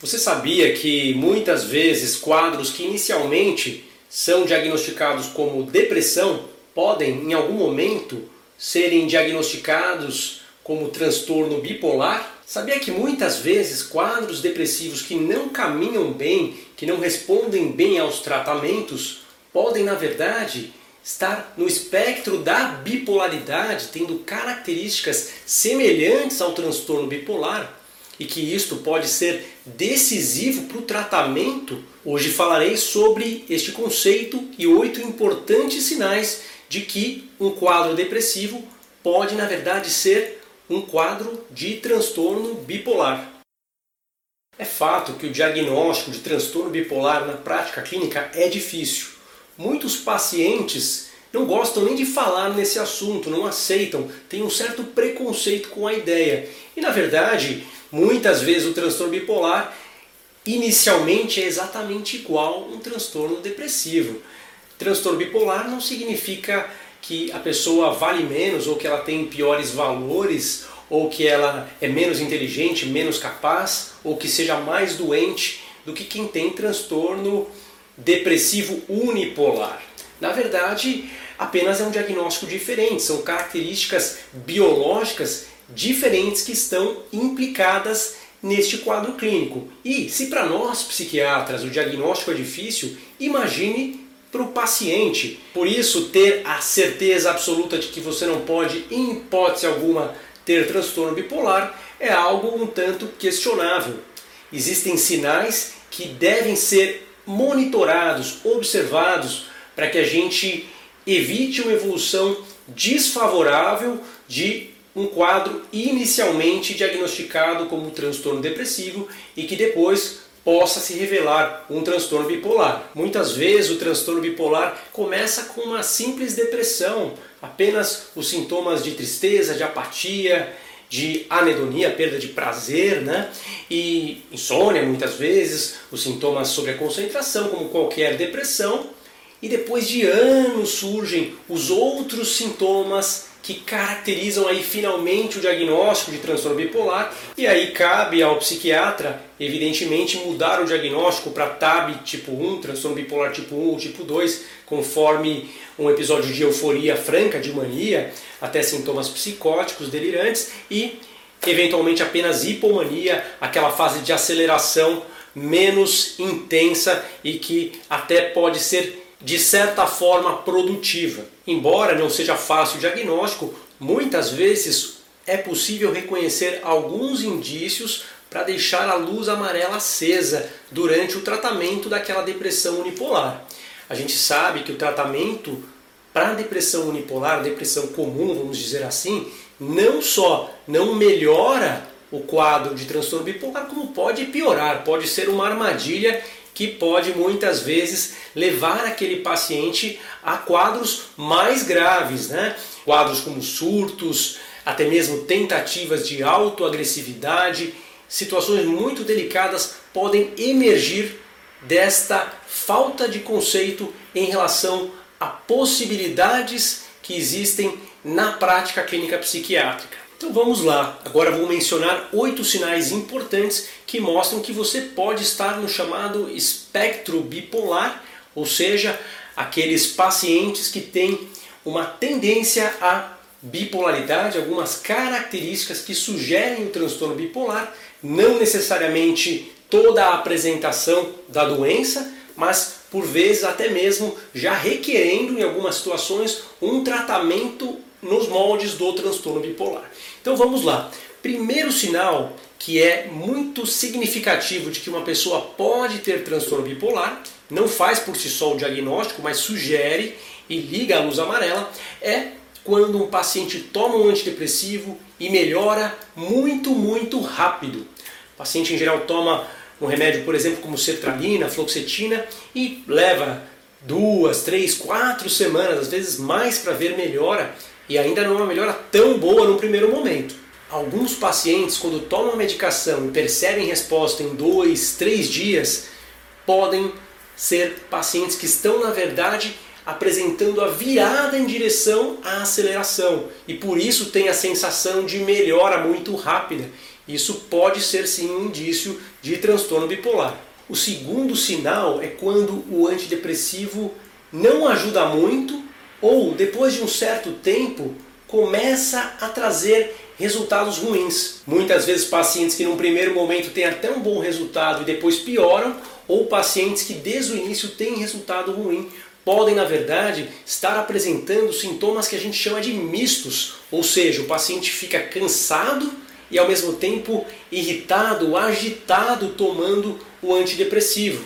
Você sabia que muitas vezes quadros que inicialmente são diagnosticados como depressão podem, em algum momento, serem diagnosticados como transtorno bipolar? Sabia que muitas vezes quadros depressivos que não caminham bem, que não respondem bem aos tratamentos, podem, na verdade, estar no espectro da bipolaridade, tendo características semelhantes ao transtorno bipolar? E que isto pode ser decisivo para o tratamento, hoje falarei sobre este conceito e oito importantes sinais de que um quadro depressivo pode, na verdade, ser um quadro de transtorno bipolar. É fato que o diagnóstico de transtorno bipolar na prática clínica é difícil. Muitos pacientes não gostam nem de falar nesse assunto, não aceitam, têm um certo preconceito com a ideia. E na verdade, Muitas vezes o transtorno bipolar inicialmente é exatamente igual um transtorno depressivo. Transtorno bipolar não significa que a pessoa vale menos ou que ela tem piores valores ou que ela é menos inteligente, menos capaz ou que seja mais doente do que quem tem transtorno depressivo unipolar. Na verdade, apenas é um diagnóstico diferente, são características biológicas diferentes que estão implicadas neste quadro clínico. E se para nós psiquiatras o diagnóstico é difícil, imagine para o paciente. Por isso, ter a certeza absoluta de que você não pode, em hipótese alguma, ter transtorno bipolar é algo um tanto questionável. Existem sinais que devem ser monitorados, observados, para que a gente evite uma evolução desfavorável de um quadro inicialmente diagnosticado como transtorno depressivo e que depois possa se revelar um transtorno bipolar. Muitas vezes o transtorno bipolar começa com uma simples depressão, apenas os sintomas de tristeza, de apatia, de anedonia, perda de prazer, né? E insônia muitas vezes, os sintomas sobre a concentração, como qualquer depressão, e depois de anos surgem os outros sintomas que caracterizam aí finalmente o diagnóstico de transtorno bipolar. E aí cabe ao psiquiatra, evidentemente, mudar o diagnóstico para TAB tipo 1, transtorno bipolar tipo 1 ou tipo 2, conforme um episódio de euforia franca, de mania, até sintomas psicóticos delirantes e eventualmente apenas hipomania, aquela fase de aceleração menos intensa e que até pode ser de certa forma produtiva. Embora não seja fácil o diagnóstico, muitas vezes é possível reconhecer alguns indícios para deixar a luz amarela acesa durante o tratamento daquela depressão unipolar. A gente sabe que o tratamento para a depressão unipolar, depressão comum, vamos dizer assim, não só não melhora o quadro de transtorno bipolar, como pode piorar, pode ser uma armadilha que pode muitas vezes levar aquele paciente a quadros mais graves, né? Quadros como surtos, até mesmo tentativas de autoagressividade, situações muito delicadas podem emergir desta falta de conceito em relação a possibilidades que existem na prática clínica psiquiátrica. Então vamos lá, agora vou mencionar oito sinais importantes que mostram que você pode estar no chamado espectro bipolar, ou seja, aqueles pacientes que têm uma tendência à bipolaridade, algumas características que sugerem o transtorno bipolar, não necessariamente toda a apresentação da doença, mas por vezes até mesmo já requerendo em algumas situações um tratamento nos moldes do transtorno bipolar. Então vamos lá. Primeiro sinal que é muito significativo de que uma pessoa pode ter transtorno bipolar, não faz por si só o diagnóstico, mas sugere e liga a luz amarela, é quando um paciente toma um antidepressivo e melhora muito, muito rápido. O paciente em geral toma um remédio, por exemplo, como sertralina, fluoxetina e leva duas, três, quatro semanas, às vezes mais para ver melhora e ainda não é uma melhora tão boa no primeiro momento. Alguns pacientes, quando tomam a medicação e percebem resposta em dois, três dias, podem ser pacientes que estão, na verdade, apresentando a virada em direção à aceleração e por isso tem a sensação de melhora muito rápida. Isso pode ser sim um indício de transtorno bipolar. O segundo sinal é quando o antidepressivo não ajuda muito ou depois de um certo tempo começa a trazer resultados ruins. Muitas vezes pacientes que num primeiro momento têm até um bom resultado e depois pioram, ou pacientes que desde o início têm resultado ruim, podem na verdade estar apresentando sintomas que a gente chama de mistos, ou seja, o paciente fica cansado e ao mesmo tempo irritado, agitado tomando o antidepressivo.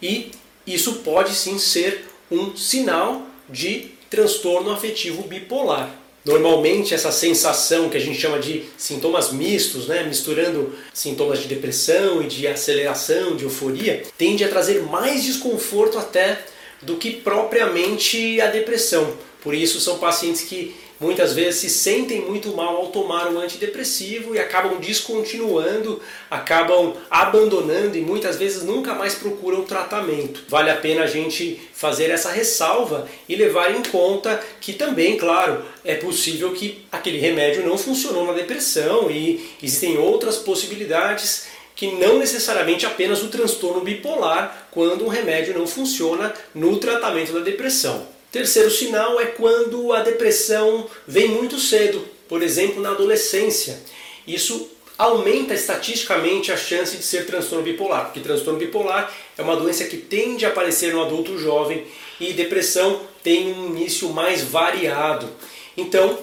E isso pode sim ser um sinal de transtorno afetivo bipolar. Normalmente essa sensação que a gente chama de sintomas mistos, né, misturando sintomas de depressão e de aceleração, de euforia, tende a trazer mais desconforto até do que propriamente a depressão. Por isso são pacientes que muitas vezes se sentem muito mal ao tomar um antidepressivo e acabam descontinuando, acabam abandonando e muitas vezes nunca mais procuram tratamento. Vale a pena a gente fazer essa ressalva e levar em conta que também, claro, é possível que aquele remédio não funcionou na depressão e existem outras possibilidades que não necessariamente apenas o transtorno bipolar quando um remédio não funciona no tratamento da depressão. Terceiro sinal é quando a depressão vem muito cedo, por exemplo, na adolescência. Isso aumenta estatisticamente a chance de ser transtorno bipolar, porque transtorno bipolar é uma doença que tende a aparecer no adulto jovem e depressão tem um início mais variado. Então,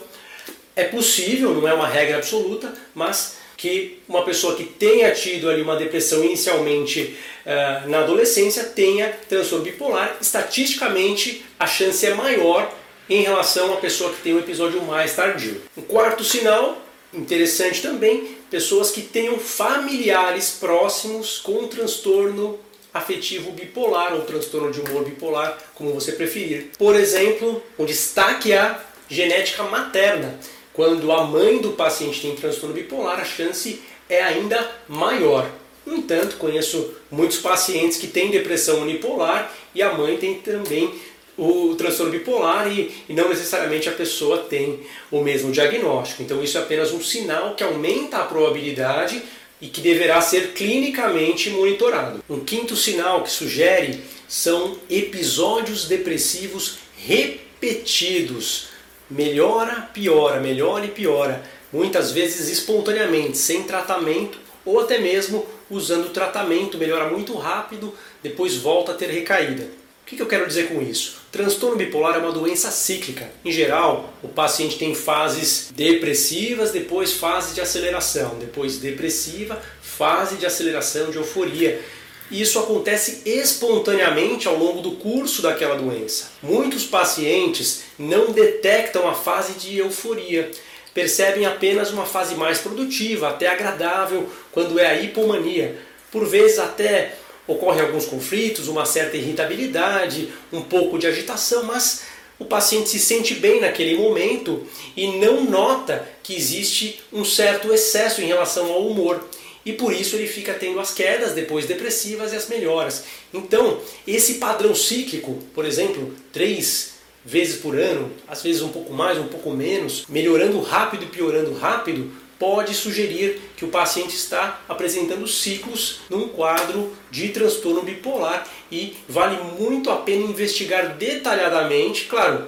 é possível, não é uma regra absoluta, mas que uma pessoa que tenha tido ali uma depressão inicialmente uh, na adolescência tenha transtorno bipolar. Estatisticamente, a chance é maior em relação à pessoa que tem um episódio mais tardio. Um quarto sinal interessante também, pessoas que tenham familiares próximos com transtorno afetivo bipolar ou transtorno de humor bipolar, como você preferir. Por exemplo, o destaque é a genética materna. Quando a mãe do paciente tem transtorno bipolar, a chance é ainda maior. No entanto, conheço muitos pacientes que têm depressão unipolar e a mãe tem também o transtorno bipolar e, e, não necessariamente a pessoa tem o mesmo diagnóstico. Então, isso é apenas um sinal que aumenta a probabilidade e que deverá ser clinicamente monitorado. Um quinto sinal que sugere são episódios depressivos repetidos melhora, piora, melhora e piora, muitas vezes espontaneamente, sem tratamento ou até mesmo usando tratamento, melhora muito rápido, depois volta a ter recaída. O que eu quero dizer com isso? Transtorno bipolar é uma doença cíclica. Em geral, o paciente tem fases depressivas, depois fase de aceleração, depois depressiva, fase de aceleração de euforia. E isso acontece espontaneamente ao longo do curso daquela doença. Muitos pacientes não detectam a fase de euforia, percebem apenas uma fase mais produtiva, até agradável, quando é a hipomania. Por vezes até ocorrem alguns conflitos, uma certa irritabilidade, um pouco de agitação, mas o paciente se sente bem naquele momento e não nota que existe um certo excesso em relação ao humor e por isso ele fica tendo as quedas, depois depressivas e as melhoras. Então, esse padrão cíclico, por exemplo, três vezes por ano, às vezes um pouco mais, um pouco menos, melhorando rápido e piorando rápido, pode sugerir que o paciente está apresentando ciclos num quadro de transtorno bipolar e vale muito a pena investigar detalhadamente, claro,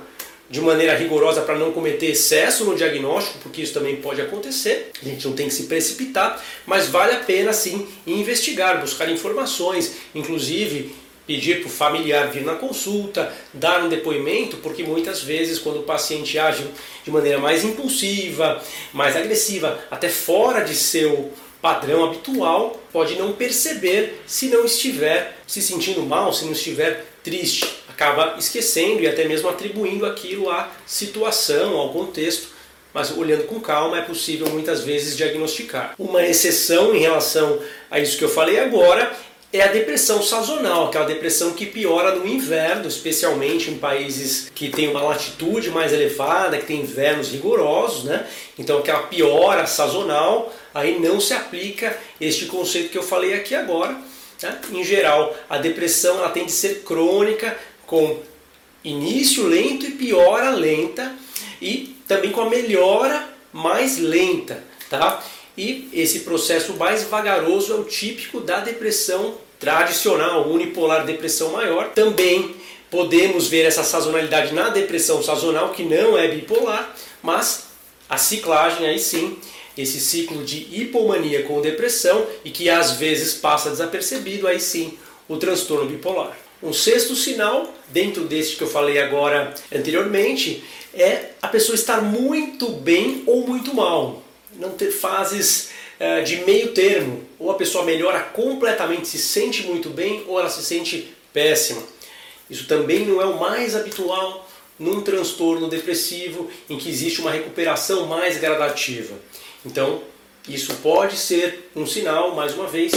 de maneira rigorosa para não cometer excesso no diagnóstico, porque isso também pode acontecer. A gente não tem que se precipitar, mas vale a pena sim investigar, buscar informações, inclusive pedir para o familiar vir na consulta, dar um depoimento, porque muitas vezes quando o paciente age de maneira mais impulsiva, mais agressiva, até fora de seu padrão habitual, pode não perceber se não estiver se sentindo mal, se não estiver triste acaba esquecendo e até mesmo atribuindo aquilo à situação, ao contexto, mas olhando com calma é possível muitas vezes diagnosticar. Uma exceção em relação a isso que eu falei agora é a depressão sazonal, aquela depressão que piora no inverno, especialmente em países que têm uma latitude mais elevada, que tem invernos rigorosos, né? Então aquela piora sazonal, aí não se aplica este conceito que eu falei aqui agora. Né? Em geral, a depressão ela tem de ser crônica, com início lento e piora lenta e também com a melhora mais lenta, tá? e esse processo mais vagaroso é o típico da depressão tradicional, unipolar depressão maior. Também podemos ver essa sazonalidade na depressão sazonal, que não é bipolar, mas a ciclagem aí sim, esse ciclo de hipomania com depressão e que às vezes passa desapercebido, aí sim o transtorno bipolar. Um sexto sinal, dentro deste que eu falei agora anteriormente, é a pessoa estar muito bem ou muito mal. Não ter fases uh, de meio termo. Ou a pessoa melhora completamente, se sente muito bem, ou ela se sente péssima. Isso também não é o mais habitual num transtorno depressivo em que existe uma recuperação mais gradativa. Então, isso pode ser um sinal, mais uma vez,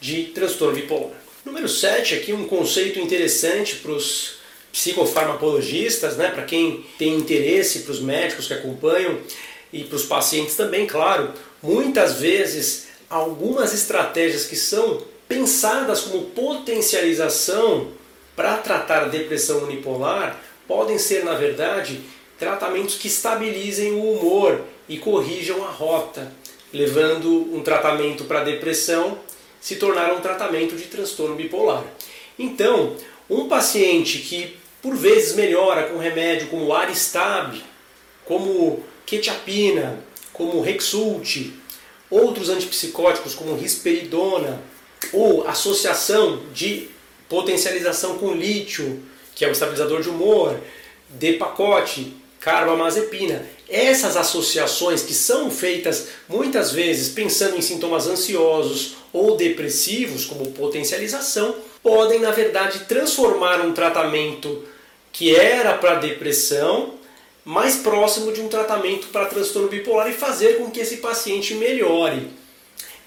de transtorno bipolar. Número 7, aqui um conceito interessante para os psicofarmacologistas, né, para quem tem interesse, para os médicos que acompanham e para os pacientes também, claro. Muitas vezes, algumas estratégias que são pensadas como potencialização para tratar a depressão unipolar podem ser, na verdade, tratamentos que estabilizem o humor e corrijam a rota, levando um tratamento para depressão se tornar um tratamento de transtorno bipolar. Então, um paciente que por vezes melhora com remédio como Aristab, como quetiapina, como Rexult, outros antipsicóticos como risperidona, ou associação de potencialização com lítio, que é o estabilizador de humor, de pacote, carbamazepina. Essas associações que são feitas muitas vezes pensando em sintomas ansiosos ou depressivos, como potencialização, podem na verdade transformar um tratamento que era para depressão mais próximo de um tratamento para transtorno bipolar e fazer com que esse paciente melhore.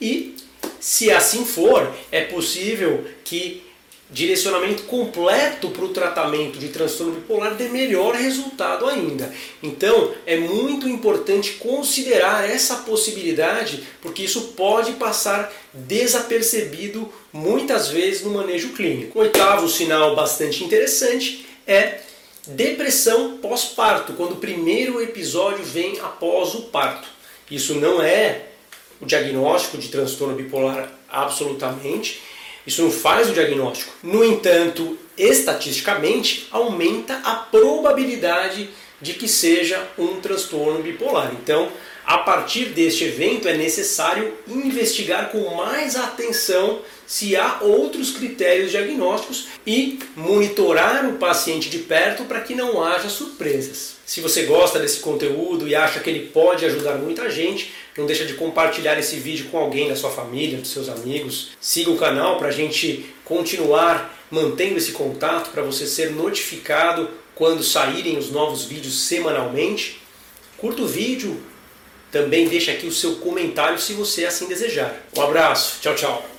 E se assim for, é possível que direcionamento completo para o tratamento de transtorno bipolar dê melhor resultado ainda. Então é muito importante considerar essa possibilidade, porque isso pode passar desapercebido muitas vezes no manejo clínico. O oitavo sinal bastante interessante é depressão pós-parto, quando o primeiro episódio vem após o parto. Isso não é o diagnóstico de transtorno bipolar absolutamente isso não faz o diagnóstico. No entanto, estatisticamente, aumenta a probabilidade de que seja um transtorno bipolar. Então, a partir deste evento, é necessário investigar com mais atenção se há outros critérios diagnósticos e monitorar o paciente de perto para que não haja surpresas. Se você gosta desse conteúdo e acha que ele pode ajudar muita gente, não deixa de compartilhar esse vídeo com alguém da sua família, dos seus amigos. Siga o canal para a gente continuar mantendo esse contato, para você ser notificado quando saírem os novos vídeos semanalmente. Curta o vídeo, também deixa aqui o seu comentário se você assim desejar. Um abraço, tchau, tchau.